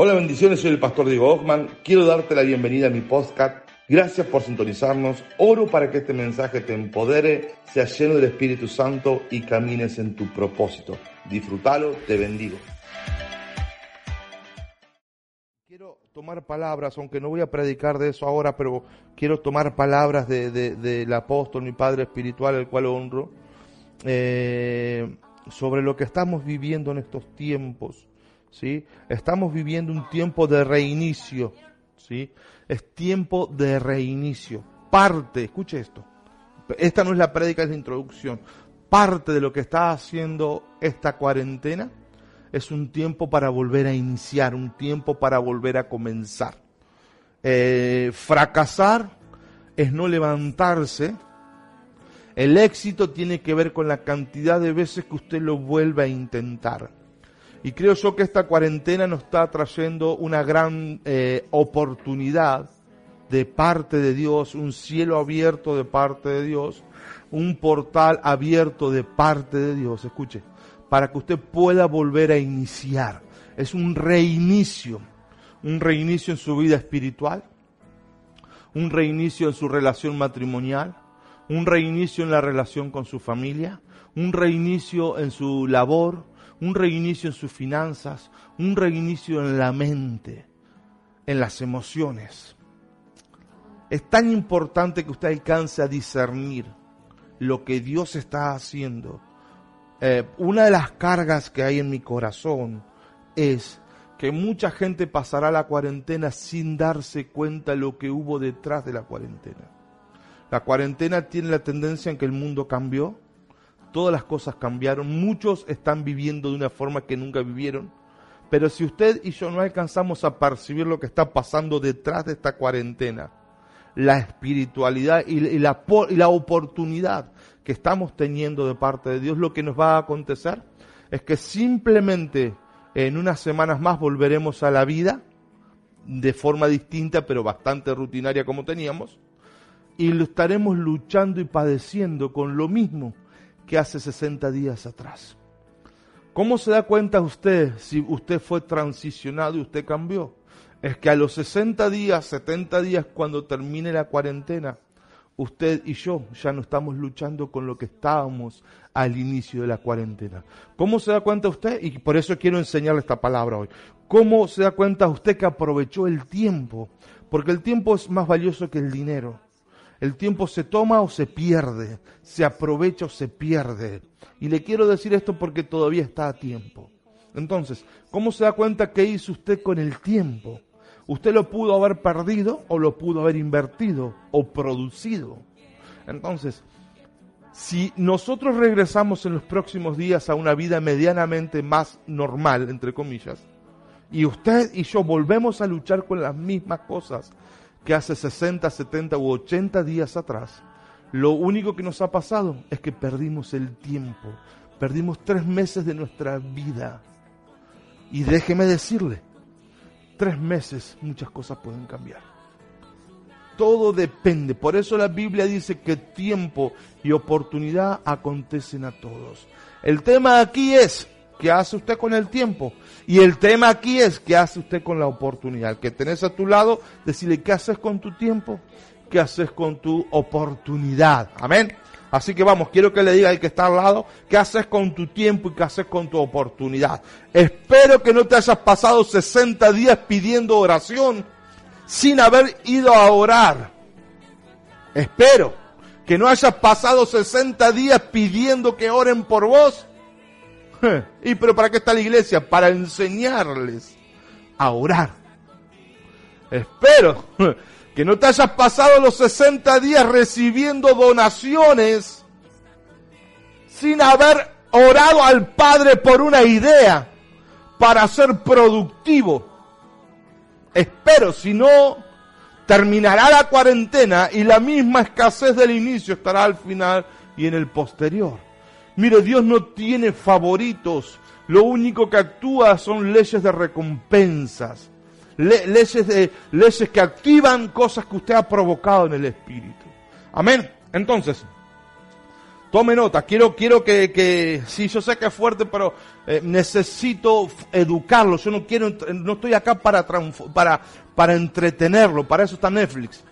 Hola, bendiciones, soy el pastor Diego Ockman. Quiero darte la bienvenida a mi podcast. Gracias por sintonizarnos. Oro para que este mensaje te empodere, sea lleno del Espíritu Santo y camines en tu propósito. Disfrútalo, te bendigo. Quiero tomar palabras, aunque no voy a predicar de eso ahora, pero quiero tomar palabras del de, apóstol, mi Padre Espiritual, el cual honro, eh, sobre lo que estamos viviendo en estos tiempos ¿sí? Estamos viviendo un tiempo de reinicio, ¿sí? Es tiempo de reinicio. Parte, escuche esto. Esta no es la prédica, es la introducción. Parte de lo que está haciendo esta cuarentena es un tiempo para volver a iniciar, un tiempo para volver a comenzar. Eh, fracasar es no levantarse. El éxito tiene que ver con la cantidad de veces que usted lo vuelve a intentar. Y creo yo que esta cuarentena nos está trayendo una gran eh, oportunidad de parte de Dios, un cielo abierto de parte de Dios, un portal abierto de parte de Dios, escuche, para que usted pueda volver a iniciar. Es un reinicio, un reinicio en su vida espiritual, un reinicio en su relación matrimonial, un reinicio en la relación con su familia, un reinicio en su labor, un reinicio en sus finanzas, un reinicio en la mente, en las emociones. Es tan importante que usted alcance a discernir lo que Dios está haciendo. Eh, una de las cargas que hay en mi corazón es que mucha gente pasará la cuarentena sin darse cuenta lo que hubo detrás de la cuarentena. La cuarentena tiene la tendencia en que el mundo cambió, todas las cosas cambiaron, muchos están viviendo de una forma que nunca vivieron, pero si usted y yo no alcanzamos a percibir lo que está pasando detrás de esta cuarentena, la espiritualidad y, la, y la oportunidad que estamos teniendo de parte de Dios, lo que nos va a acontecer es que simplemente en unas semanas más volveremos a la vida de forma distinta, pero bastante rutinaria como teníamos, y lo estaremos luchando y padeciendo con lo mismo que hace 60 días atrás. ¿Cómo se da cuenta usted si usted fue transicionado y usted cambió? Es que a los 60 días, 70 días, cuando termine la cuarentena, usted y yo ya no estamos luchando con lo que estábamos al inicio de la cuarentena. ¿Cómo se da cuenta usted? Y por eso quiero enseñarle esta palabra hoy. ¿Cómo se da cuenta usted que aprovechó el tiempo? Porque el tiempo es más valioso que el dinero. El tiempo se toma o se pierde, se aprovecha o se pierde. Y le quiero decir esto porque todavía está a tiempo. Entonces, ¿cómo se da cuenta qué hizo usted con el tiempo? Usted lo pudo haber perdido o lo pudo haber invertido o producido. Entonces, si nosotros regresamos en los próximos días a una vida medianamente más normal, entre comillas, y usted y yo volvemos a luchar con las mismas cosas, que hace 60, 70 u 80 días atrás, lo único que nos ha pasado es que perdimos el tiempo, perdimos tres meses de nuestra vida. Y déjeme decirle, tres meses muchas cosas pueden cambiar. Todo depende. Por eso la Biblia dice que tiempo y oportunidad acontecen a todos. El tema aquí es, ¿Qué hace usted con el tiempo? Y el tema aquí es, ¿qué hace usted con la oportunidad? Que tenés a tu lado, decirle, ¿qué haces con tu tiempo? ¿Qué haces con tu oportunidad? Amén. Así que vamos, quiero que le diga al que está al lado, ¿qué haces con tu tiempo y qué haces con tu oportunidad? Espero que no te hayas pasado 60 días pidiendo oración sin haber ido a orar. Espero que no hayas pasado 60 días pidiendo que oren por vos ¿Y pero para qué está la iglesia? Para enseñarles a orar. Espero que no te hayas pasado los 60 días recibiendo donaciones sin haber orado al Padre por una idea para ser productivo. Espero, si no, terminará la cuarentena y la misma escasez del inicio estará al final y en el posterior. Mire, Dios no tiene favoritos. Lo único que actúa son leyes de recompensas. leyes, de, leyes que activan cosas que usted ha provocado en el Espíritu. Amén. Entonces, Tome nota, quiero, quiero que, que, sí, yo sé que es fuerte, pero eh, necesito educarlo. Yo no quiero, no estoy acá para, para, para entretenerlo, para eso está Netflix.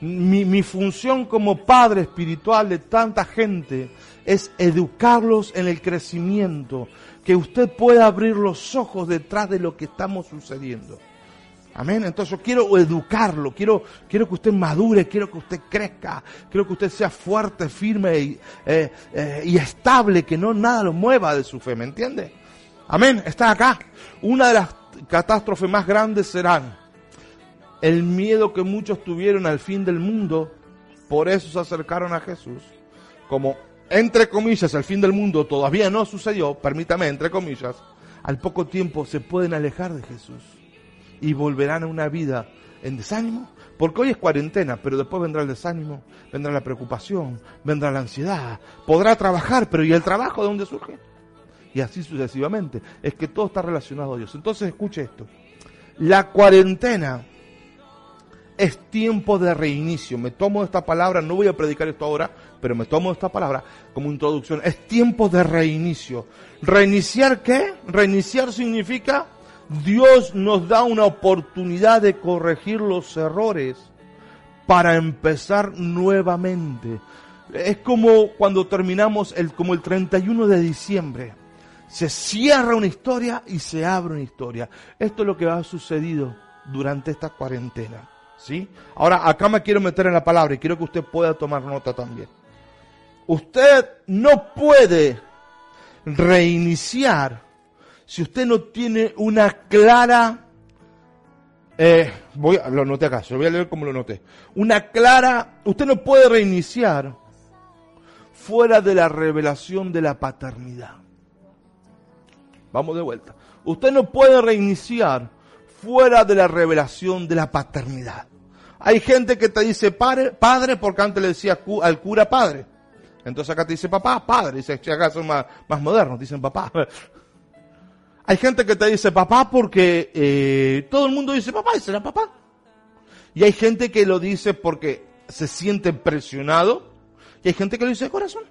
Mi, mi función como padre espiritual de tanta gente es educarlos en el crecimiento, que usted pueda abrir los ojos detrás de lo que estamos sucediendo. Amén. Entonces yo quiero educarlo, quiero, quiero que usted madure, quiero que usted crezca, quiero que usted sea fuerte, firme y, eh, eh, estable, que no nada lo mueva de su fe, ¿me entiende? Amén. Está acá. Una de las catástrofes más grandes serán el miedo que muchos tuvieron al fin del mundo, por eso se acercaron a Jesús. Como, entre comillas, el fin del mundo todavía no sucedió, permítame, entre comillas, al poco tiempo se pueden alejar de Jesús y volverán a una vida en desánimo. Porque hoy es cuarentena, pero después vendrá el desánimo, vendrá la preocupación, vendrá la ansiedad. Podrá trabajar, pero ¿y el trabajo de dónde surge? Y así sucesivamente. Es que todo está relacionado a Dios. Entonces escuche esto. La cuarentena es tiempo de reinicio. Me tomo esta palabra, no voy a predicar esto ahora, pero me tomo esta palabra como introducción. Es tiempo de reinicio. ¿Reiniciar qué? Reiniciar significa Dios nos da una oportunidad de corregir los errores para empezar nuevamente. Es como cuando terminamos el, como el 31 de diciembre. Se cierra una historia y se abre una historia. Esto es lo que ha sucedido durante esta cuarentena. ¿Sí? Ahora, acá me quiero meter en la palabra y quiero que usted pueda tomar nota también. Usted no puede reiniciar si usted no tiene una clara, eh, voy, lo noté acá, se lo voy a leer como lo noté, una clara, usted no puede reiniciar fuera de la revelación de la paternidad. Vamos de vuelta. Usted no puede reiniciar fuera de la revelación de la paternidad. Hay gente que te dice padre, padre porque antes le decía al cura padre. Entonces acá te dice papá, padre. Dice, acá son más, más modernos, dicen papá. Hay gente que te dice papá porque eh, todo el mundo dice papá y será papá. Y hay gente que lo dice porque se siente presionado. Y hay gente que lo dice de corazón.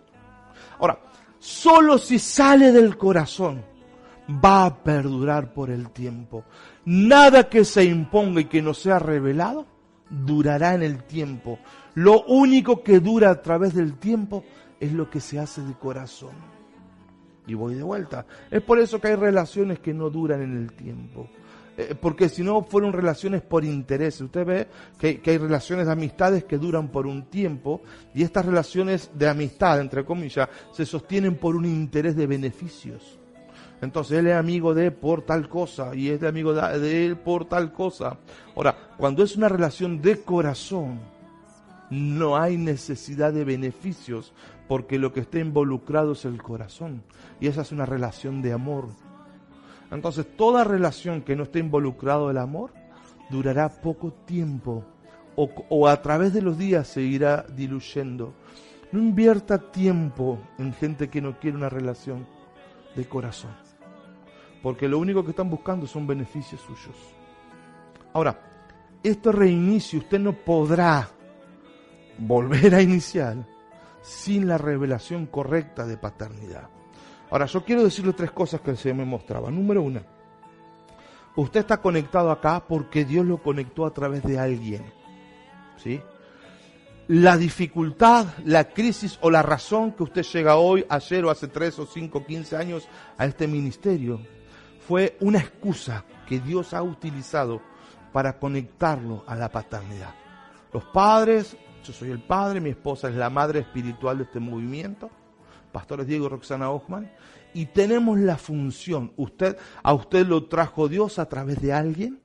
Ahora, solo si sale del corazón va a perdurar por el tiempo. Nada que se imponga y que no sea revelado durará en el tiempo. Lo único que dura a través del tiempo es lo que se hace de corazón y voy de vuelta. Es por eso que hay relaciones que no duran en el tiempo. Eh, porque si no fueron relaciones por interés. Usted ve que, que, hay relaciones de amistades que duran por un tiempo y estas relaciones de amistad, entre comillas, se sostienen por un interés de beneficios. Entonces él es amigo de por tal cosa y es de amigo de él por tal cosa. Ahora, cuando es una relación de corazón, no hay necesidad de beneficios porque lo que está involucrado es el corazón. Y esa es una relación de amor. Entonces, toda relación que no esté involucrado el amor durará poco tiempo o, o, a través de los días se irá diluyendo. No invierta tiempo en gente que no quiere una relación de corazón, porque lo único que están buscando son beneficios suyos. Ahora, este reinicio usted no podrá volver a iniciar sin la revelación correcta de paternidad. Ahora, yo quiero decirle tres cosas que se me mostraba. Número uno, usted está conectado acá porque Dios lo conectó a través de alguien. ¿Sí? La dificultad, la crisis o la razón que usted llega hoy, ayer o hace tres o cinco, quince años a este ministerio fue una excusa que Dios ha utilizado para conectarlo a la paternidad. Los padres yo soy el padre, mi esposa es la madre espiritual de este movimiento, pastores Diego y Roxana Hoffman, y tenemos la función, usted, a usted lo trajo Dios a través de alguien,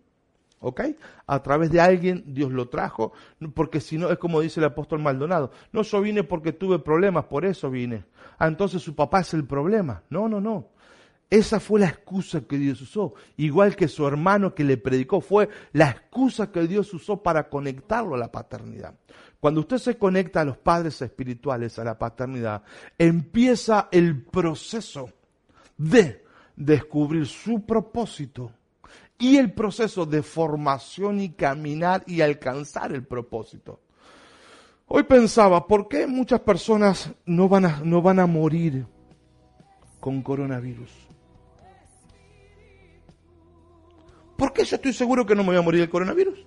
¿ok? A través de alguien Dios lo trajo, porque si no es como dice el apóstol Maldonado, no yo vine porque tuve problemas, por eso vine. Ah, entonces su papá es el problema. No, no, no. Esa fue la excusa que Dios usó, igual que su hermano que le predicó, fue la excusa que Dios usó para conectarlo a la paternidad. Cuando usted se conecta a los padres espirituales, a la paternidad, empieza el proceso de descubrir su propósito y el proceso de formación y caminar y alcanzar el propósito. Hoy pensaba, ¿por qué muchas personas no van a, no van a morir con coronavirus? ¿Por qué yo estoy seguro que no me voy a morir del coronavirus?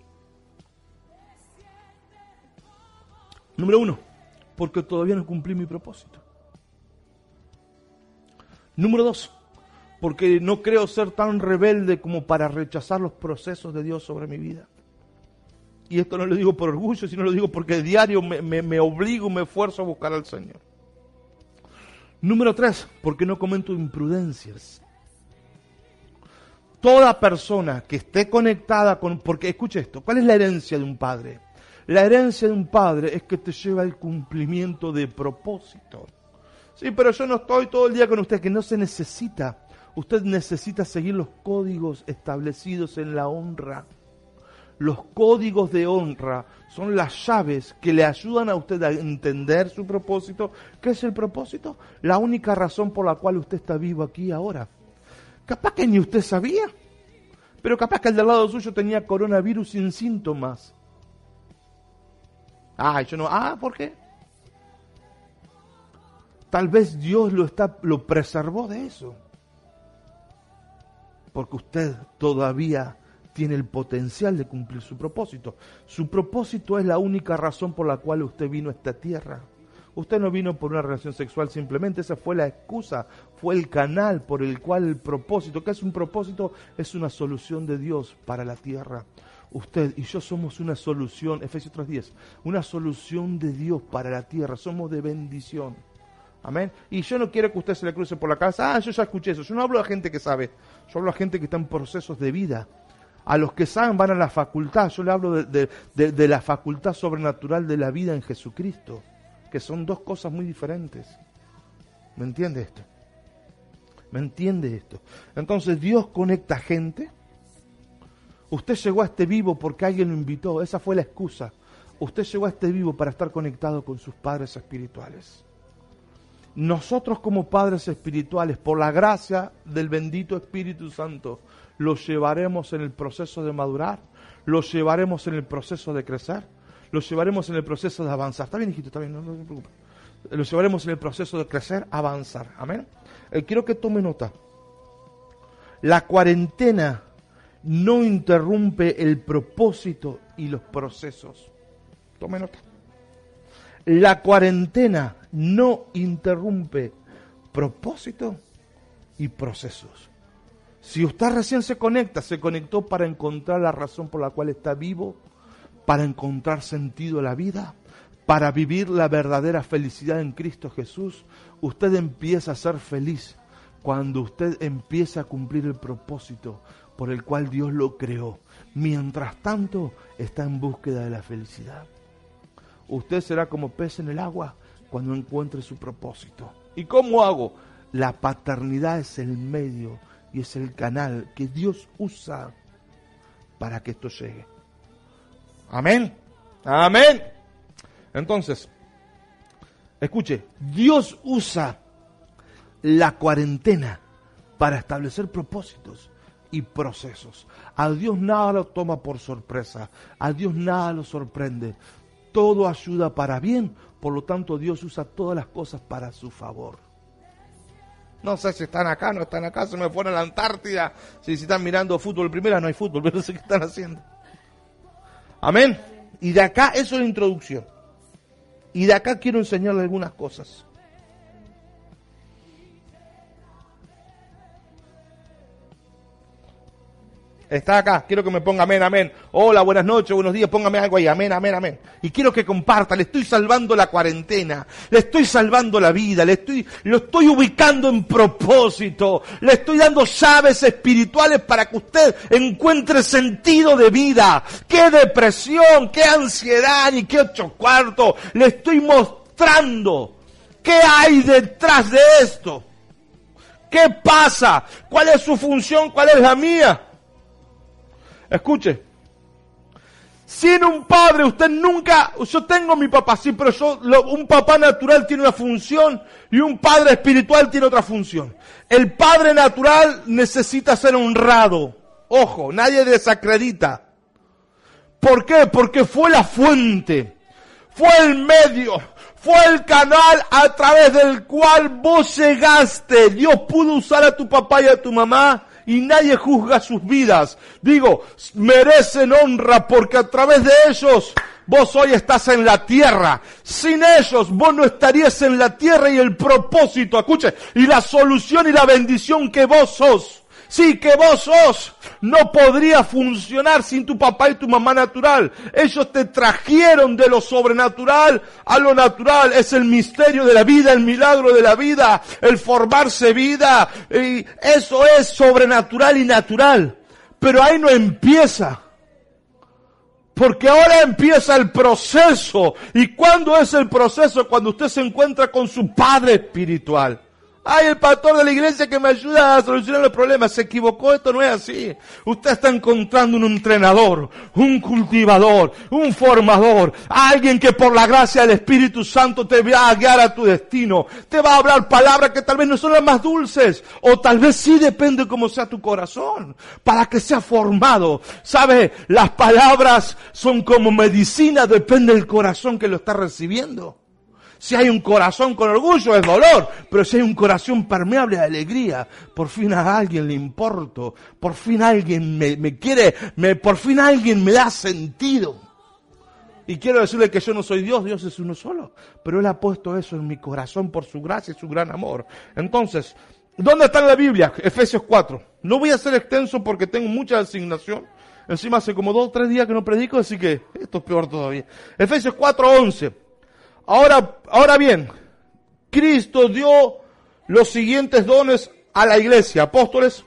Número uno, porque todavía no cumplí mi propósito. Número dos, porque no creo ser tan rebelde como para rechazar los procesos de Dios sobre mi vida. Y esto no lo digo por orgullo, sino lo digo porque diario me, me, obligo, me esfuerzo a buscar al Señor. Número tres, porque no comento imprudencias. Toda persona que esté conectada con... Porque escuche esto, ¿cuál es la herencia de un padre? La herencia de un padre es que te lleva al cumplimiento de propósito. Sí, pero yo no estoy todo el día con usted, que no se necesita. Usted necesita seguir los códigos establecidos en la honra. Los códigos de honra son las llaves que le ayudan a usted a entender su propósito. ¿Qué es el propósito? La única razón por la cual usted está vivo aquí ahora. Capaz que ni usted sabía, pero capaz que el del lado suyo tenía coronavirus sin síntomas. Ah, yo no. Ah, ¿por qué? Tal vez Dios lo, está, lo preservó de eso. Porque usted todavía tiene el potencial de cumplir su propósito. Su propósito es la única razón por la cual usted vino a esta tierra. Usted no vino por una relación sexual simplemente, esa fue la excusa, fue el canal por el cual el propósito, que es un propósito, es una solución de Dios para la tierra. Usted y yo somos una solución, Efesios 3.10, una solución de Dios para la tierra, somos de bendición. Amén. Y yo no quiero que usted se le cruce por la casa, ah, yo ya escuché eso. Yo no hablo a gente que sabe, yo hablo a gente que está en procesos de vida. A los que saben van a la facultad, yo le hablo de, de la facultad sobrenatural de la vida en Jesucristo, que son dos cosas muy diferentes. ¿Me entiende esto? ¿Me entiende esto? Entonces Dios conecta gente Usted llegó a este vivo porque alguien lo invitó, esa fue la excusa. Usted llegó a este vivo para estar conectado con sus padres espirituales. Nosotros como padres espirituales, por la gracia del bendito Espíritu Santo, los llevaremos en el proceso de madurar, los llevaremos en el proceso de crecer, los llevaremos en el proceso de avanzar. Está bien, hijito, está bien, no, no se preocupe. Los llevaremos en el proceso de crecer, avanzar. Amén. Eh, quiero que tome nota. La cuarentena no interrumpe el propósito y los procesos. Tome nota. La cuarentena no interrumpe propósito y procesos. Si usted recién se conecta, se conectó para encontrar la razón por la cual está vivo, para encontrar sentido a la vida, para vivir la verdadera felicidad en Cristo Jesús, usted empieza a ser feliz cuando usted empieza a cumplir el propósito por el cual Dios lo creó. Mientras tanto, está en búsqueda de la felicidad. Usted será como pez en el agua cuando encuentre su propósito. ¿Y cómo hago? La paternidad es el medio y es el canal que Dios usa para que esto llegue. Amén. Amén. Entonces, escuche, Dios usa la cuarentena para establecer propósitos y procesos. A Dios nada lo toma por sorpresa, a Dios nada lo sorprende. Todo ayuda para bien, por lo tanto Dios usa todas las cosas para su favor. No sé si están acá, no están acá, se me fueron a la Antártida, si, están mirando fútbol primera, no hay fútbol, pero no sé qué están haciendo. Amén. Y de acá, eso es introducción. Y de acá quiero enseñarle algunas cosas. Está acá, quiero que me ponga amén, amén. Hola, buenas noches, buenos días, póngame algo ahí, amén, amén, amén. Y quiero que comparta, le estoy salvando la cuarentena, le estoy salvando la vida, le estoy, lo estoy ubicando en propósito, le estoy dando llaves espirituales para que usted encuentre sentido de vida. Qué depresión, qué ansiedad y qué ocho cuartos. Le estoy mostrando qué hay detrás de esto. ¿Qué pasa? ¿Cuál es su función? ¿Cuál es la mía? Escuche. Sin un padre, usted nunca, yo tengo mi papá, sí, pero yo, un papá natural tiene una función y un padre espiritual tiene otra función. El padre natural necesita ser honrado. Ojo, nadie desacredita. ¿Por qué? Porque fue la fuente. fue el medio, fue el canal a través del cual vos llegaste. Dios pudo usar a tu papá y a tu mamá y nadie juzga sus vidas. Digo, merecen honra porque a través de ellos vos hoy estás en la tierra. Sin ellos vos no estarías en la tierra y el propósito, escuche, y la solución y la bendición que vos sos. Sí, que vos sos. No podría funcionar sin tu papá y tu mamá natural. Ellos te trajeron de lo sobrenatural a lo natural. Es el misterio de la vida, el milagro de la vida, el formarse vida. Y eso es sobrenatural y natural. Pero ahí no empieza. Porque ahora empieza el proceso. ¿Y cuándo es el proceso? Cuando usted se encuentra con su Padre espiritual. Ay, el pastor de la iglesia que me ayuda a solucionar los problemas. Se equivocó, esto no es así. Usted está encontrando un entrenador, un cultivador, un formador, alguien que por la gracia del Espíritu Santo te va a guiar a tu destino. Te va a hablar palabras que tal vez no son las más dulces, o tal vez sí depende cómo sea tu corazón, para que sea formado. ¿Sabe? Las palabras son como medicina, depende del corazón que lo está recibiendo. Si hay un corazón con orgullo es dolor, pero si hay un corazón permeable de alegría, por fin a alguien le importo, por fin alguien me, quiere, me, por fin alguien me da sentido. Y quiero decirle que yo no soy Dios, Dios es uno solo, pero Él ha puesto eso en mi corazón por su gracia y su gran amor. Entonces, ¿dónde está en la Biblia? Efesios 4. No voy a ser extenso porque tengo mucha asignación. Encima hace como dos o tres días que no predico, así que esto es peor todavía. Efesios 4, 11. Ahora, ahora bien, Cristo dio los siguientes dones a la iglesia, apóstoles,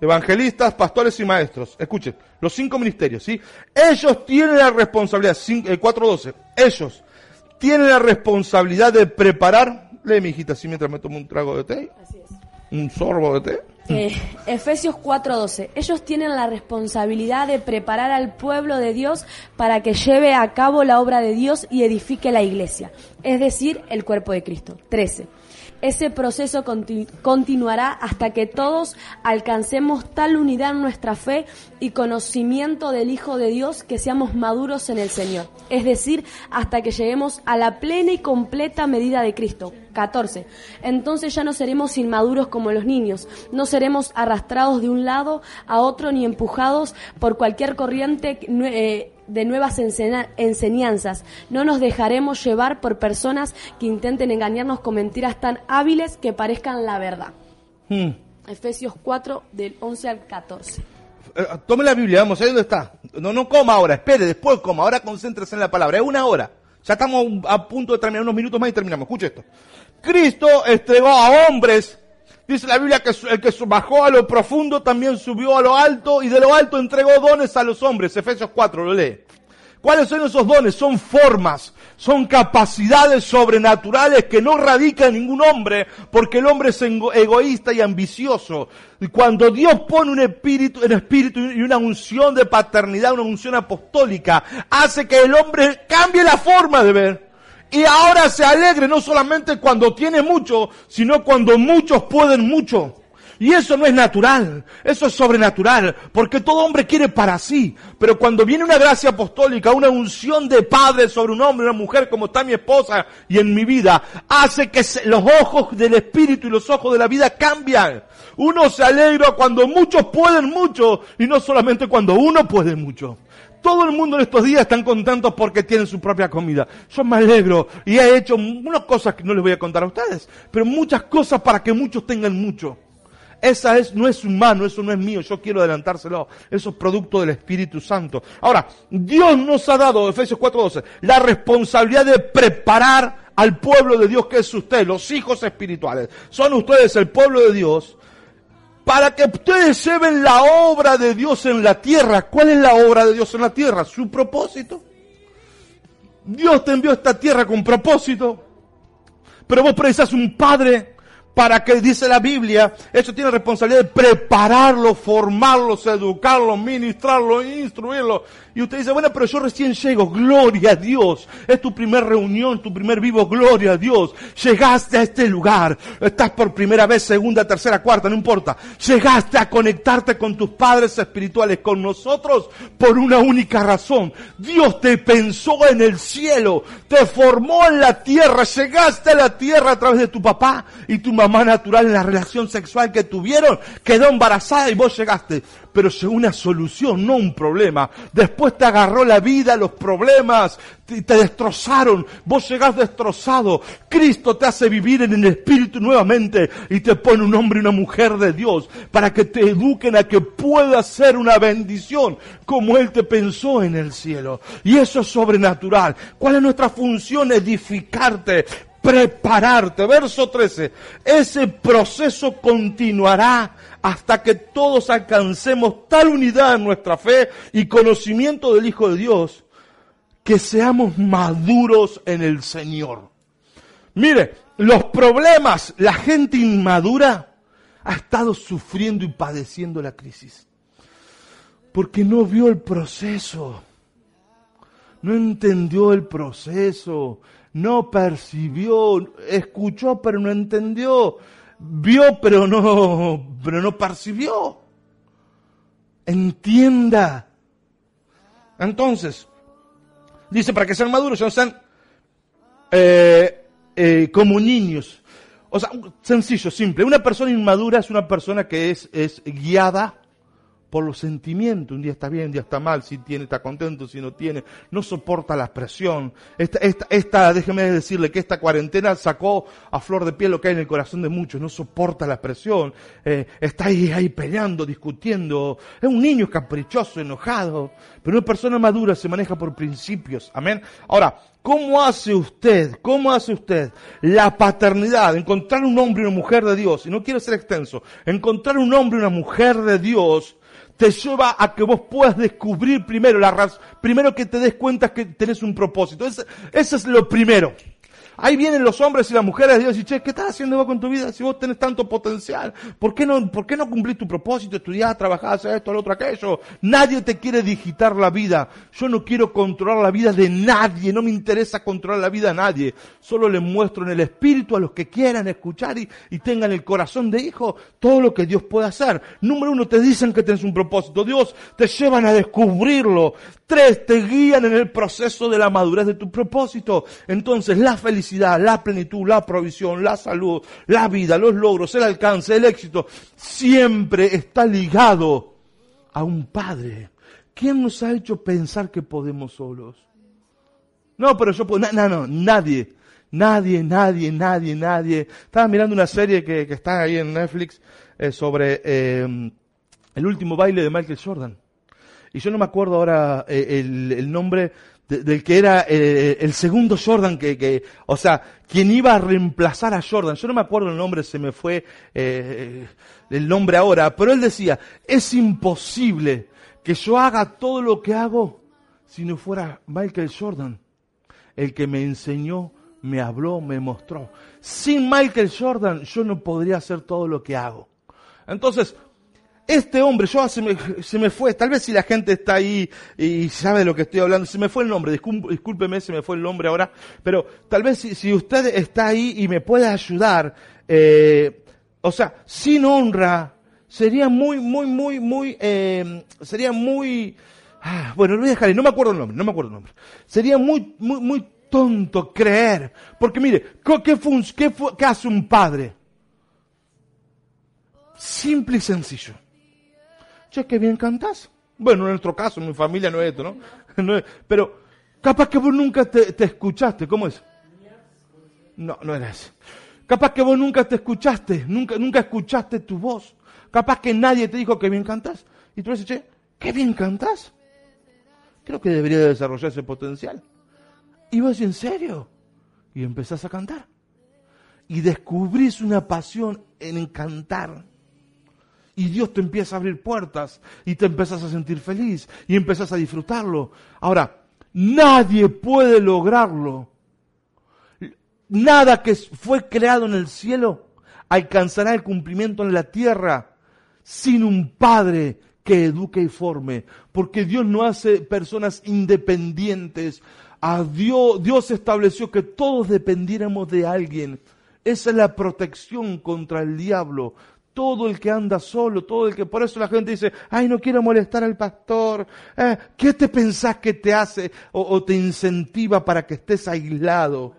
evangelistas, pastores y maestros. Escuchen, los cinco ministerios, ¿sí? Ellos tienen la responsabilidad, 4.12, eh, ellos tienen la responsabilidad de preparar, lee mi hijita, así mientras me tomo un trago de té. Así es. Un sorbo de té. Eh, Efesios 4:12. Ellos tienen la responsabilidad de preparar al pueblo de Dios para que lleve a cabo la obra de Dios y edifique la iglesia, es decir, el cuerpo de Cristo. 13. Ese proceso continuará hasta que todos alcancemos tal unidad en nuestra fe y conocimiento del Hijo de Dios que seamos maduros en el Señor. Es decir, hasta que lleguemos a la plena y completa medida de Cristo. 14. Entonces ya no seremos inmaduros como los niños, no seremos arrastrados de un lado a otro ni empujados por cualquier corriente eh, de nuevas enseñanzas. No nos dejaremos llevar por personas que intenten engañarnos con mentiras tan hábiles que parezcan la verdad. Hmm. Efesios 4 del 11 al 14. Eh, tome la Biblia, vamos, ahí dónde está. No, no coma ahora, espere, después coma, ahora concéntrese en la palabra. Es una hora. Ya estamos a punto de terminar, unos minutos más y terminamos. Escuche esto. Cristo entregó a hombres Dice la Biblia que el que bajó a lo profundo también subió a lo alto y de lo alto entregó dones a los hombres. Efesios 4, lo lee. ¿Cuáles son esos dones? Son formas, son capacidades sobrenaturales que no radica en ningún hombre, porque el hombre es egoísta y ambicioso. Y cuando Dios pone un espíritu, un espíritu y una unción de paternidad, una unción apostólica, hace que el hombre cambie la forma de ver. Y ahora se alegre no solamente cuando tiene mucho, sino cuando muchos pueden mucho. Y eso no es natural, eso es sobrenatural, porque todo hombre quiere para sí. Pero cuando viene una gracia apostólica, una unción de padre sobre un hombre, una mujer como está mi esposa y en mi vida, hace que los ojos del espíritu y los ojos de la vida cambian. Uno se alegra cuando muchos pueden mucho y no solamente cuando uno puede mucho. Todo el mundo en estos días están contentos porque tienen su propia comida. Yo me alegro y he hecho unas cosas que no les voy a contar a ustedes, pero muchas cosas para que muchos tengan mucho. Esa es, no es humano, eso no es mío, yo quiero adelantárselo. Eso es producto del Espíritu Santo. Ahora, Dios nos ha dado, Efesios 4:12, la responsabilidad de preparar al pueblo de Dios que es usted, los hijos espirituales. Son ustedes el pueblo de Dios para que ustedes lleven la obra de Dios en la tierra. ¿Cuál es la obra de Dios en la tierra? Su propósito. Dios te envió a esta tierra con propósito. Pero vos precisas un padre para que, dice la Biblia, eso tiene responsabilidad de prepararlos, formarlos, educarlos, ministrarlos, instruirlos. Y usted dice, bueno, pero yo recién llego, gloria a Dios. Es tu primer reunión, tu primer vivo, gloria a Dios. Llegaste a este lugar, estás por primera vez, segunda, tercera, cuarta, no importa. Llegaste a conectarte con tus padres espirituales, con nosotros, por una única razón. Dios te pensó en el cielo, te formó en la tierra, llegaste a la tierra a través de tu papá y tu mamá natural en la relación sexual que tuvieron, quedó embarazada y vos llegaste pero llegó una solución, no un problema. Después te agarró la vida, los problemas, te, te destrozaron, vos llegás destrozado. Cristo te hace vivir en el Espíritu nuevamente y te pone un hombre y una mujer de Dios para que te eduquen a que pueda ser una bendición como Él te pensó en el cielo. Y eso es sobrenatural. ¿Cuál es nuestra función? Edificarte, prepararte. Verso 13. Ese proceso continuará hasta que todos alcancemos tal unidad en nuestra fe y conocimiento del Hijo de Dios que seamos maduros en el Señor. Mire, los problemas, la gente inmadura ha estado sufriendo y padeciendo la crisis. Porque no vio el proceso. No entendió el proceso. No percibió. Escuchó pero no entendió vio pero no, pero no percibió. Entienda. Entonces, dice para que sean maduros, no sean eh, eh, como niños. O sea, sencillo, simple. Una persona inmadura es una persona que es, es guiada por los sentimientos. Un día está bien, un día está mal, si tiene, está contento, si no tiene. No soporta la presión. Esta, esta, esta, déjeme decirle que esta cuarentena sacó a flor de piel lo que hay en el corazón de muchos. No soporta la presión. Eh, está ahí, ahí peleando, discutiendo. Es un niño caprichoso, enojado. Pero una persona madura se maneja por principios. Amén. Ahora, ¿Cómo hace usted, cómo hace usted la paternidad, encontrar un hombre y una mujer de Dios, y no quiero ser extenso, encontrar un hombre y una mujer de Dios te lleva a que vos puedas descubrir primero la razón, primero que te des cuenta que tenés un propósito. Eso es lo primero. Ahí vienen los hombres y las mujeres de Dios y che, ¿qué estás haciendo vos con tu vida si vos tenés tanto potencial? ¿Por qué no, por qué no cumplís tu propósito? Estudiar, trabajar, hacer esto, lo otro, aquello. Nadie te quiere digitar la vida. Yo no quiero controlar la vida de nadie. No me interesa controlar la vida de nadie. Solo le muestro en el espíritu a los que quieran escuchar y, tengan el corazón de hijo todo lo que Dios puede hacer. Número uno, te dicen que tienes un propósito. Dios te llevan a descubrirlo. Tres, te guían en el proceso de la madurez de tu propósito. Entonces, la felicidad, la plenitud, la provisión, la salud, la vida, los logros, el alcance, el éxito, siempre está ligado a un padre. ¿Quién nos ha hecho pensar que podemos solos? No, pero yo puedo, no, no, nadie. Nadie, nadie, nadie, nadie. Estaba mirando una serie que, que está ahí en Netflix eh, sobre eh, el último baile de Michael Jordan y yo no me acuerdo ahora eh, el, nombre del que era eh, el segundo Jordan que, o sea, quien iba a reemplazar a Jordan. Yo no me acuerdo el nombre, se me fue eh, el nombre ahora, pero él decía, es imposible que yo haga todo lo que hago si no fuera Michael Jordan, el que me enseñó, me habló, me mostró. Sin Michael Jordan yo no podría hacer todo lo que hago. Entonces, este hombre, yo se me, se me fue, tal vez si la gente está ahí y sabe de lo que estoy hablando, se me fue el nombre, discúlpeme, se me fue el nombre ahora, pero tal vez si, usted está ahí y me puede ayudar, eh, o sea, sin honra, sería muy, muy, muy, muy, eh, sería muy, ah, bueno, lo voy a dejar ahí, no me acuerdo el nombre, no me acuerdo el nombre. Sería muy, muy, muy tonto creer, porque mire, ¿qué, qué, qué hace un padre? Simple y sencillo che, qué bien cantás. Bueno, en nuestro caso, en mi familia no es esto, ¿no? pero capaz que vos nunca te, escuchaste, ¿cómo es? No, no era eso. Capaz que vos nunca te escuchaste, nunca, nunca escuchaste tu voz. Capaz que nadie te dijo que bien cantás. Y tú dices, che, qué bien cantás. Creo que debería desarrollar ese potencial. Y vos, ¿en serio? Y empezás a cantar. Y descubrís una pasión en cantar y Dios te empieza a abrir puertas y te empiezas a sentir feliz y empiezas a disfrutarlo. Ahora, nadie puede lograrlo. Nada que fue creado en el cielo alcanzará el cumplimiento en la tierra sin un padre que eduque y forme, porque Dios no hace personas independientes. A Dios, Dios estableció que todos dependiéramos de alguien. Esa es la protección contra el diablo. Todo el que anda solo, todo el que... Por eso la gente dice, ay, no quiero molestar al pastor. Eh, ¿Qué te pensás que te hace o, te incentiva para que estés aislado?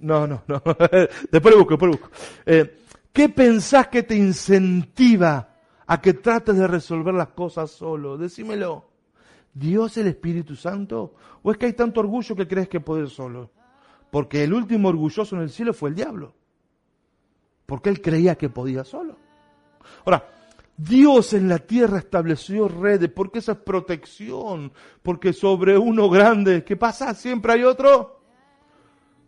No, no, no. después lo busco, después lo busco. Eh, ¿Qué pensás que te incentiva a que trates de resolver las cosas solo? Decímelo. ¿Dios el Espíritu Santo? ¿O es que hay tanto orgullo que crees que puedes solo? Porque el último orgulloso en el cielo fue el diablo. Porque él creía que podía solo. Ahora, Dios en la tierra estableció redes, porque esa es protección, porque sobre uno grande, ¿qué pasa? Siempre hay otro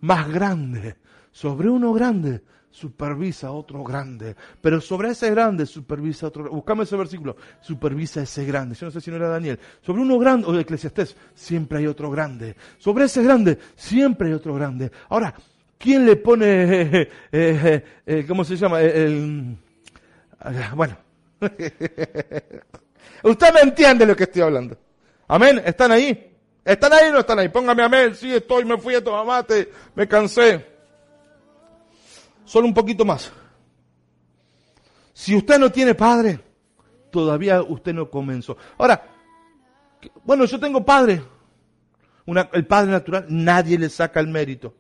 más grande. Sobre uno grande supervisa otro grande, pero sobre ese grande supervisa otro. Buscame ese versículo, supervisa ese grande. Yo no sé si no era Daniel. Sobre uno grande, o Eclesiastés, siempre hay otro grande. Sobre ese grande, siempre hay otro grande. Ahora, ¿quién le pone, eh, eh, eh, ¿cómo se llama? El, bueno, usted me entiende lo que estoy hablando. Amén, ¿están ahí? ¿Están ahí o no están ahí? Póngame amén, sí estoy, me fui a tomar mate, me cansé. Solo un poquito más. Si usted no tiene padre, todavía usted no comenzó. Ahora, bueno, yo tengo padre. el padre natural, nadie le saca el mérito.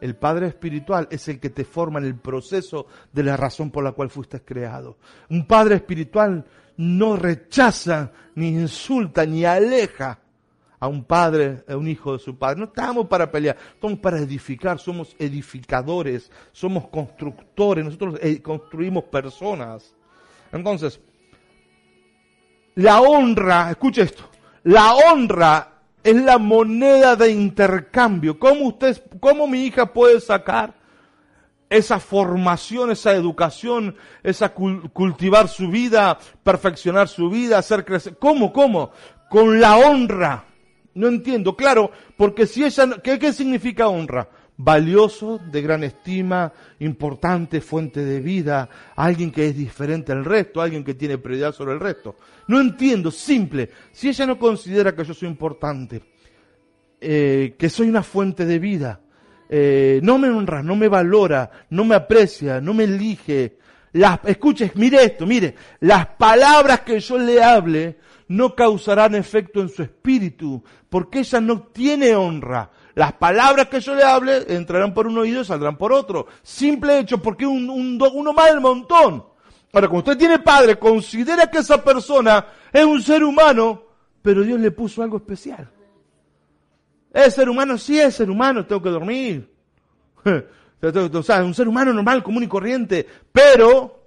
El padre espiritual es el que te forma en el proceso de la razón por la cual fuiste creado. Un padre espiritual no rechaza, ni insulta, ni aleja a un padre, a un hijo de su padre. No estamos para pelear, estamos para edificar, somos edificadores, somos constructores, nosotros eh, construimos personas. Entonces, la honra, escuche esto, la honra es la moneda de intercambio. ¿Cómo usted, cómo mi hija puede sacar esa formación, esa educación, esa cultivar su vida, perfeccionar su vida, hacer crecer? ¿Cómo, cómo? Con la honra. No entiendo, claro, porque si ella, ¿qué, ¿qué significa honra? Valioso, de gran estima, importante, fuente de vida, alguien que es diferente al resto, alguien que tiene prioridad sobre el resto. No entiendo, simple. Si ella no considera que yo soy importante, eh, que soy una fuente de vida, eh, no me honra, no me valora, no me aprecia, no me elige. Las, escuche, mire esto, mire, las palabras que yo le hable no causarán efecto en su espíritu, porque ella no tiene honra. Las palabras que yo le hable entrarán por un oído y saldrán por otro. Simple hecho, porque un, un, uno más del montón. Ahora, cuando usted tiene padre, considera que esa persona es un ser humano, pero Dios le puso algo especial. Es ser humano, sí es ser humano, tengo que dormir. O sea, un ser humano normal, común y corriente, pero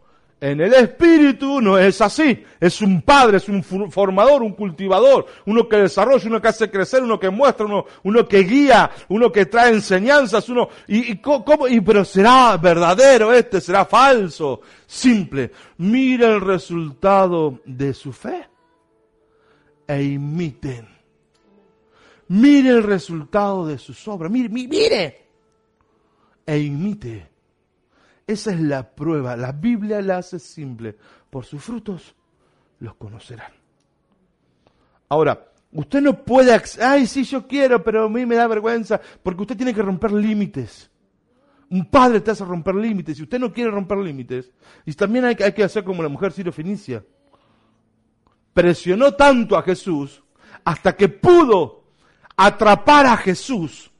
en el espíritu no es así. Es un padre, es un formador, un cultivador, uno que desarrolla, uno que hace crecer, uno que muestra, uno, que guía, uno que trae enseñanzas, uno, y, y, ¿cómo? y pero será verdadero este, será falso. Simple. Mira el resultado de su fe e imiten. Mire el resultado de sus obras. Mire, mire. E imite. Esa es la prueba. La Biblia la hace simple. Por sus frutos los conocerán. Ahora, usted no puede, ay, sí, yo quiero, pero a mí me da vergüenza, porque usted tiene que romper límites. Un padre te hace romper límites. Si usted no quiere romper límites, y también hay, hay que hacer como la mujer Ciro Fenicia. Presionó tanto a Jesús hasta que pudo atrapar a Jesús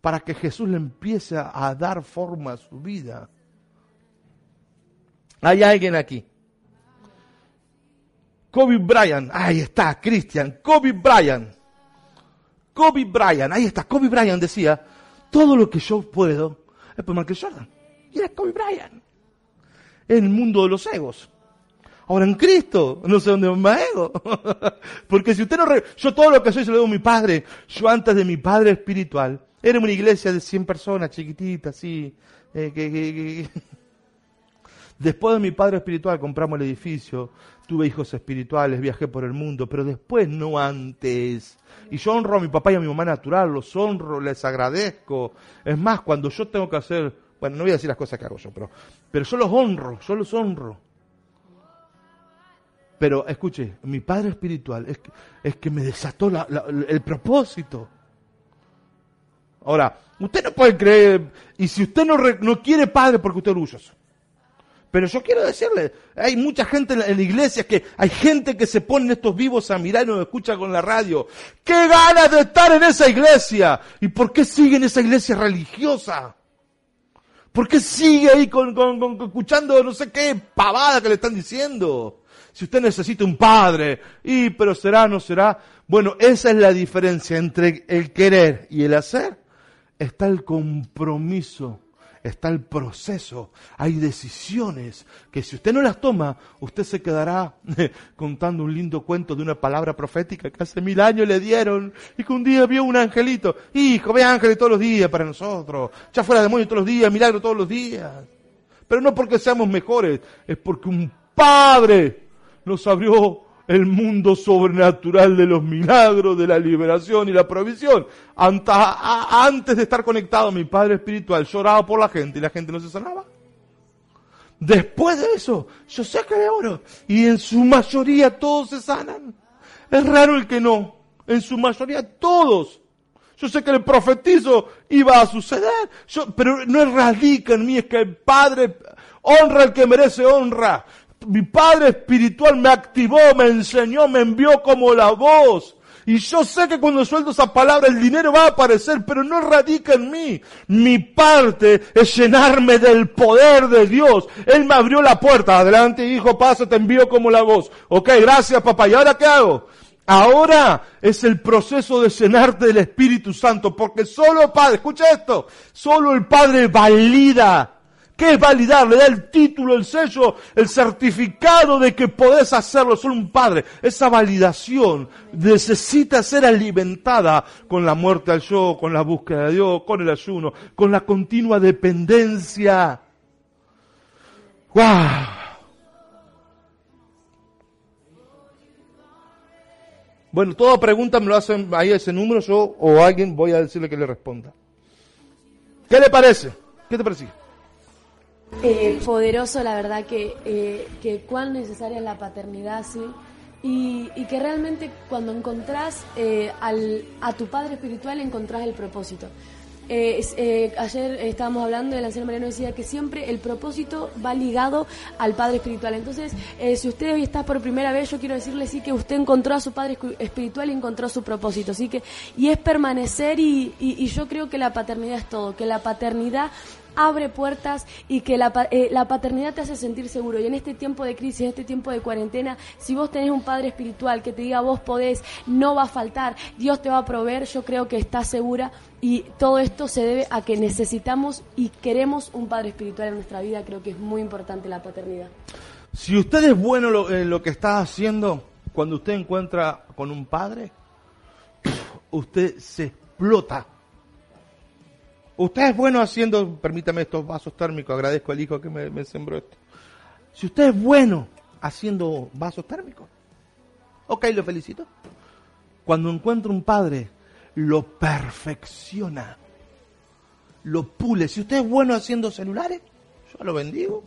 para que Jesús le empiece a dar forma a su vida. Hay alguien aquí. Kobe Bryant, ahí está, Cristian, Kobe Bryant. Kobe Bryant, ahí está, Kobe Bryant decía, todo lo que yo puedo es por Michael Jordan. Y era Kobe Bryant. En el mundo de los egos. Ahora en Cristo, no sé dónde más ego. Porque si usted no... yo todo lo que soy se lo debo a mi padre. Yo antes de mi padre espiritual, era una iglesia de 100 personas, chiquitita, así. Eh, que, Después de mi padre espiritual compramos el edificio, tuve hijos espirituales, viajé por el mundo, pero después no antes. Y yo honro a mi papá y a mi mamá natural, los honro, les agradezco. Es más, cuando yo tengo que hacer Bueno, no voy a decir las cosas que hago yo, pero, pero yo los honro, yo los honro. Pero escuche, mi padre espiritual es es que me desató el propósito. Ahora, usted no puede creer, y si usted no, no quiere padre porque usted es orgulloso. Pero yo quiero decirle, hay mucha gente en la, iglesia que hay gente que se pone estos vivos a mirar y nos escucha con la radio. ¡Qué ganas de estar en esa iglesia! ¿Y por qué sigue en esa iglesia religiosa? ¿Por qué sigue ahí con, escuchando no sé qué pavada que le están diciendo? Si usted necesita un padre, y pero será, no será. Bueno, esa es la diferencia entre el querer y el hacer. Está el compromiso está el proceso, hay decisiones que si usted no las toma, usted se quedará contando un lindo cuento de una palabra profética que hace mil años le dieron y que un día vio un angelito. Hijo, ve ángeles todos los días para nosotros, ya fuera demonio todos los días, milagro todos los días. Pero no porque seamos mejores, es porque un padre nos abrió el mundo sobrenatural de los milagros, de la liberación y la provisión. Antes de estar conectado a mi Padre Espiritual, lloraba por la gente y la gente no se sanaba. Después de eso, yo sé que oro. Y en su mayoría todos se sanan. Es raro el que no. En su mayoría todos. Yo sé que el profetizo iba a suceder. pero no radica en mí, es que el Padre honra al que merece honra mi Padre Espiritual me activó, me enseñó, me envió como la voz. Y yo sé que cuando suelto esa palabra el dinero va a aparecer, pero no radica en mí. Mi parte es llenarme del poder de Dios. Él me abrió la puerta. Adelante, hijo, pasa, te envío como la voz. Ok, gracias, papá. ¿Y ahora qué hago? Ahora es el proceso de llenarte del Espíritu Santo, porque solo Padre, escucha esto, solo el Padre valida ¿Qué es validar? Le da el título, el sello, el certificado de que podés hacerlo. Solo un padre. Esa validación necesita ser alimentada con la muerte al yo, con la búsqueda de Dios, con el ayuno, con la continua dependencia. ¡Wow! Bueno, toda pregunta me lo hacen ahí ese número, yo o alguien voy a decirle que le responda. ¿Qué le parece? ¿Qué te parece? Eh, poderoso, la verdad, que, eh, que cuán necesaria es la paternidad, sí. Y, que realmente cuando encontrás eh, al, a tu padre espiritual encontrás el propósito. Eh, ayer estábamos hablando, el anciano Mariano decía que siempre el propósito va ligado al Padre Espiritual. Entonces, si usted hoy está por primera vez, yo quiero decirle sí que usted encontró a su Padre Espiritual y encontró su propósito. Así que, y es permanecer y, y yo creo que la paternidad es todo, que la paternidad abre puertas y que la, eh, la, paternidad te hace sentir seguro. Y en este tiempo de crisis, en este tiempo de cuarentena, si vos tenés un padre espiritual que te diga vos podés, no va a faltar, Dios te va a proveer, yo creo que estás segura. Y todo esto se debe a que necesitamos y queremos un padre espiritual en nuestra vida. Creo que es muy importante la paternidad. Si usted es bueno en lo que está haciendo, cuando usted encuentra con un padre, usted se explota Usted es bueno haciendo, permítame estos vasos térmicos, agradezco al hijo que me, sembró esto. Si usted es bueno haciendo vasos térmicos, ok, lo felicito. Cuando encuentra un padre, lo perfecciona, lo pule. Si usted es bueno haciendo celulares, yo lo bendigo.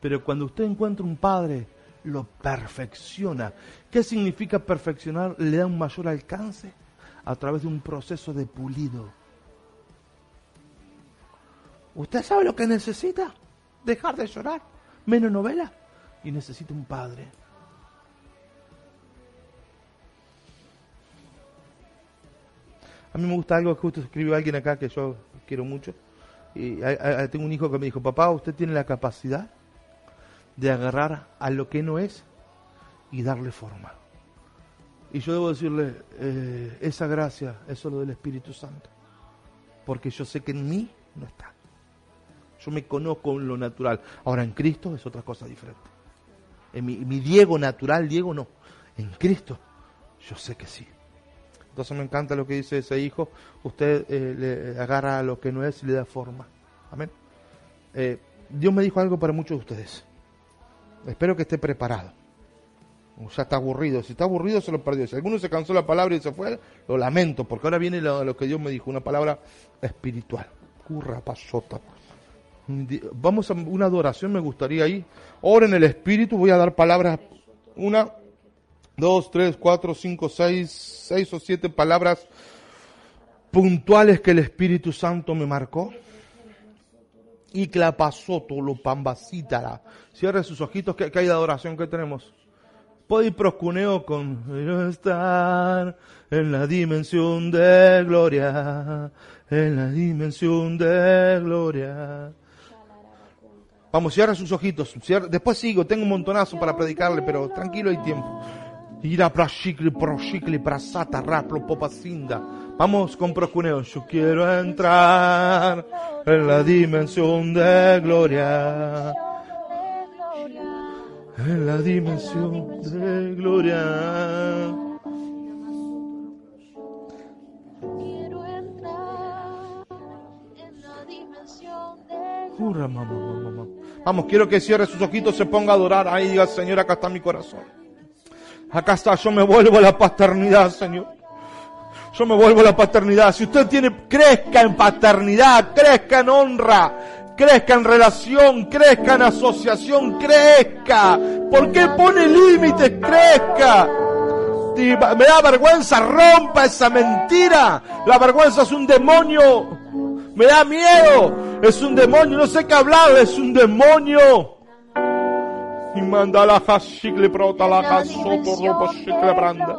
Pero cuando usted encuentra un padre, lo perfecciona. ¿Qué significa perfeccionar? Le da un mayor alcance a través de un proceso de pulido ¿Usted sabe lo que necesita? Dejar de llorar. Menos novela. Y necesita un padre. A mí me gusta algo que justo escribió alguien acá que yo quiero mucho. Y tengo un hijo que me dijo, papá, usted tiene la capacidad de agarrar a lo que no es y darle forma. Y yo debo decirle, eh, esa gracia es solo del Espíritu Santo. Porque yo sé que en mí no está. Yo me conozco en lo natural. Ahora en Cristo es otra cosa diferente. En mi, Diego natural, Diego no. En Cristo, yo sé que sí. Entonces me encanta lo que dice ese hijo. Usted eh, le agarra lo que no es y le da forma. Amén. Eh, Dios me dijo algo para muchos de ustedes. Espero que esté preparado. O ya está aburrido. Si está aburrido, se lo perdió. Si alguno se cansó la palabra y se fue, lo lamento, porque ahora viene lo, lo que Dios me dijo, una palabra espiritual. Curra pasota. Vamos a una adoración, me gustaría ahí. Ahora en el Espíritu, voy a dar palabras. Una, dos, tres, cuatro, cinco, seis, seis o siete palabras puntuales que el Espíritu Santo me marcó. Y que la pasó todo lo pambacítara. Cierre sus ojitos, que, hay de adoración que tenemos. Puede ir proscuneo con estar en la dimensión de gloria, en la dimensión de gloria. Vamos, cierra sus ojitos. Después sigo, tengo un montonazo para predicarle, pero tranquilo hay tiempo. Ira prashikli proshikli prasata raplo popacinda. Vamos con proscuneo. Yo quiero entrar en la dimensión de gloria. En la dimensión de gloria. Gloria. mamá, mamá, mamá. Vamos, quiero que cierre sus ojitos, se ponga a adorar. Ahí diga, Señor, acá está mi corazón. Acá está, yo me vuelvo a la paternidad, Señor. Yo me vuelvo a la paternidad. Si usted tiene, crezca en paternidad, crezca en honra, crezca en relación, crezca en asociación, crezca. ¿Por qué pone límites? Crezca. me da vergüenza, rompa esa mentira. La vergüenza es un demonio. Me da miedo. Es un demonio. No sé qué hablar. Es un demonio. Y manda la prota la ropa branda.